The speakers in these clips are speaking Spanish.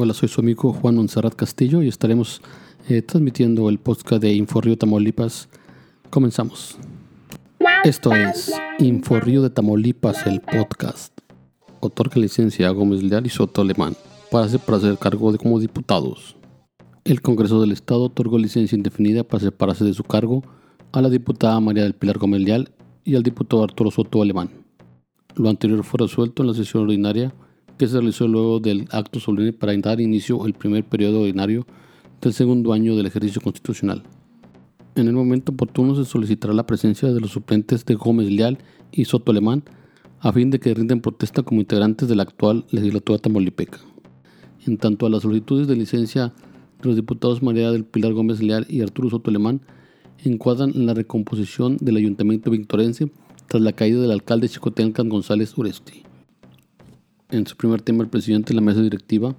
Hola, soy su amigo Juan Monserrat Castillo y estaremos eh, transmitiendo el podcast de Inforrío Tamaulipas. Comenzamos. Esto es Inforrío de Tamaulipas, el podcast. Otorga licencia a Gómez Leal y Soto Alemán para hacer, para hacer cargo de como diputados. El Congreso del Estado otorgó licencia indefinida para separarse de su cargo a la diputada María del Pilar Gómez Leal y al diputado Arturo Soto Alemán. Lo anterior fue resuelto en la sesión ordinaria que se realizó luego del acto solemne para dar inicio al primer periodo ordinario del segundo año del ejercicio constitucional. En el momento oportuno se solicitará la presencia de los suplentes de Gómez Leal y Soto Alemán a fin de que rinden protesta como integrantes de la actual legislatura tamaulipeca. En tanto a las solicitudes de licencia de los diputados María del Pilar Gómez Leal y Arturo Soto Alemán encuadran en la recomposición del ayuntamiento victorense tras la caída del alcalde Chicoteancas González Uresti. En su primer tema, el presidente de la mesa directiva,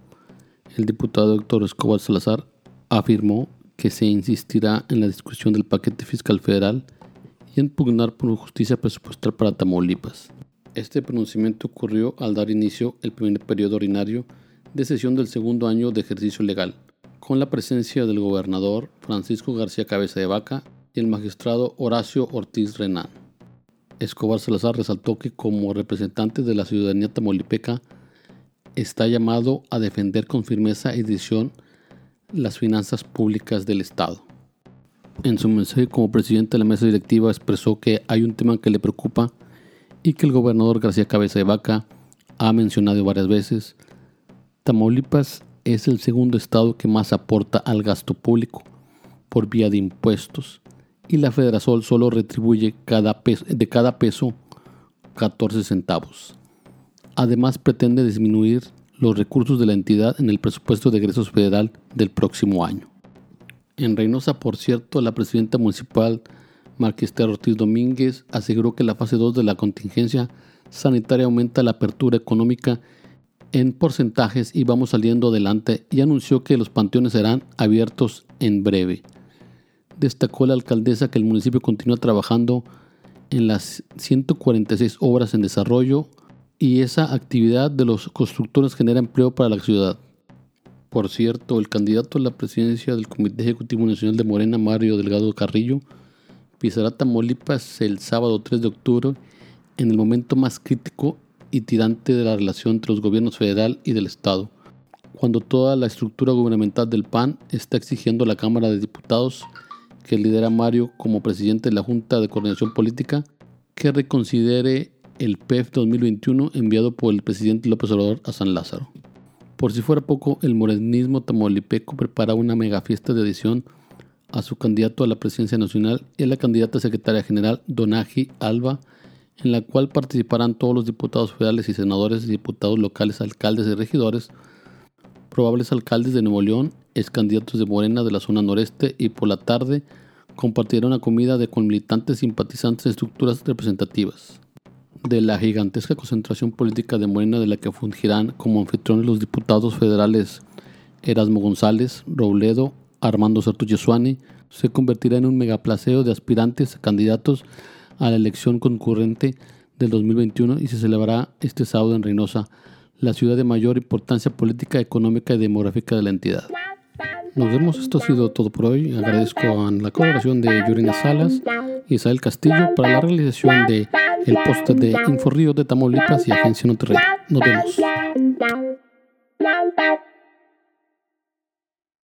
el diputado Héctor Escobar Salazar, afirmó que se insistirá en la discusión del paquete fiscal federal y en pugnar por justicia presupuestal para Tamaulipas. Este pronunciamiento ocurrió al dar inicio el primer periodo ordinario de sesión del segundo año de ejercicio legal, con la presencia del gobernador Francisco García Cabeza de Vaca y el magistrado Horacio Ortiz Renán. Escobar Salazar resaltó que como representante de la ciudadanía tamaulipeca está llamado a defender con firmeza y decisión las finanzas públicas del Estado. En su mensaje como presidente de la mesa directiva expresó que hay un tema que le preocupa y que el gobernador García Cabeza de Vaca ha mencionado varias veces. Tamaulipas es el segundo estado que más aporta al gasto público por vía de impuestos y la Federasol solo retribuye cada peso, de cada peso 14 centavos. Además pretende disminuir los recursos de la entidad en el presupuesto de egresos federal del próximo año. En Reynosa, por cierto, la presidenta municipal Marquista Ortiz Domínguez aseguró que la fase 2 de la contingencia sanitaria aumenta la apertura económica en porcentajes y vamos saliendo adelante y anunció que los panteones serán abiertos en breve destacó la alcaldesa que el municipio continúa trabajando en las 146 obras en desarrollo y esa actividad de los constructores genera empleo para la ciudad. Por cierto, el candidato a la presidencia del Comité Ejecutivo Nacional de Morena, Mario Delgado Carrillo, pisará Tamaulipas el sábado 3 de octubre en el momento más crítico y tirante de la relación entre los gobiernos federal y del Estado, cuando toda la estructura gubernamental del PAN está exigiendo a la Cámara de Diputados que lidera Mario como presidente de la Junta de Coordinación Política que reconsidere el PEF 2021 enviado por el presidente López Obrador a San Lázaro. Por si fuera poco, el morenismo tamaulipeco prepara una mega fiesta de adición a su candidato a la presidencia nacional y a la candidata secretaria general Donaji Alba, en la cual participarán todos los diputados federales y senadores diputados locales, alcaldes y regidores, probables alcaldes de Nuevo León, ex candidatos de Morena de la zona noreste y por la tarde compartirán una comida de con militantes simpatizantes de estructuras representativas de la gigantesca concentración política de Morena de la que fungirán como anfitriones los diputados federales Erasmo González, Robledo, Armando Yesuani, se convertirá en un megaplaceo de aspirantes a candidatos a la elección concurrente del 2021 y se celebrará este sábado en Reynosa, la ciudad de mayor importancia política, económica y demográfica de la entidad. Nos vemos, esto ha sido todo por hoy. Agradezco a la colaboración de Yurina Salas y Isabel Castillo para la realización de el post de Inforrío de Tamaulipas y Agencia Monterrey. Nos vemos.